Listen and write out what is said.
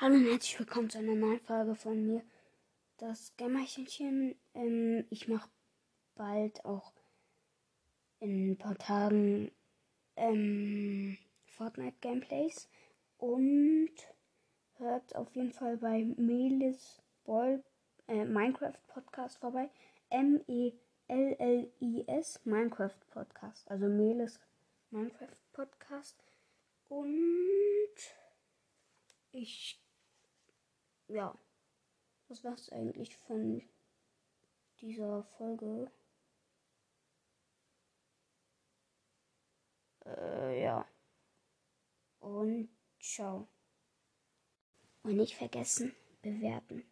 Hallo und herzlich willkommen zu einer neuen Folge von mir. Das Gamerchenchen. Ähm, ich mache bald auch in ein paar Tagen ähm, Fortnite Gameplays und hört auf jeden Fall bei Melis Ball äh, Minecraft Podcast vorbei. M-E-L-L-I-S Minecraft Podcast. Also Melis Minecraft Podcast. Und ich, ja, das war's eigentlich von dieser Folge. Äh, ja. Und ciao. Und nicht vergessen, bewerten.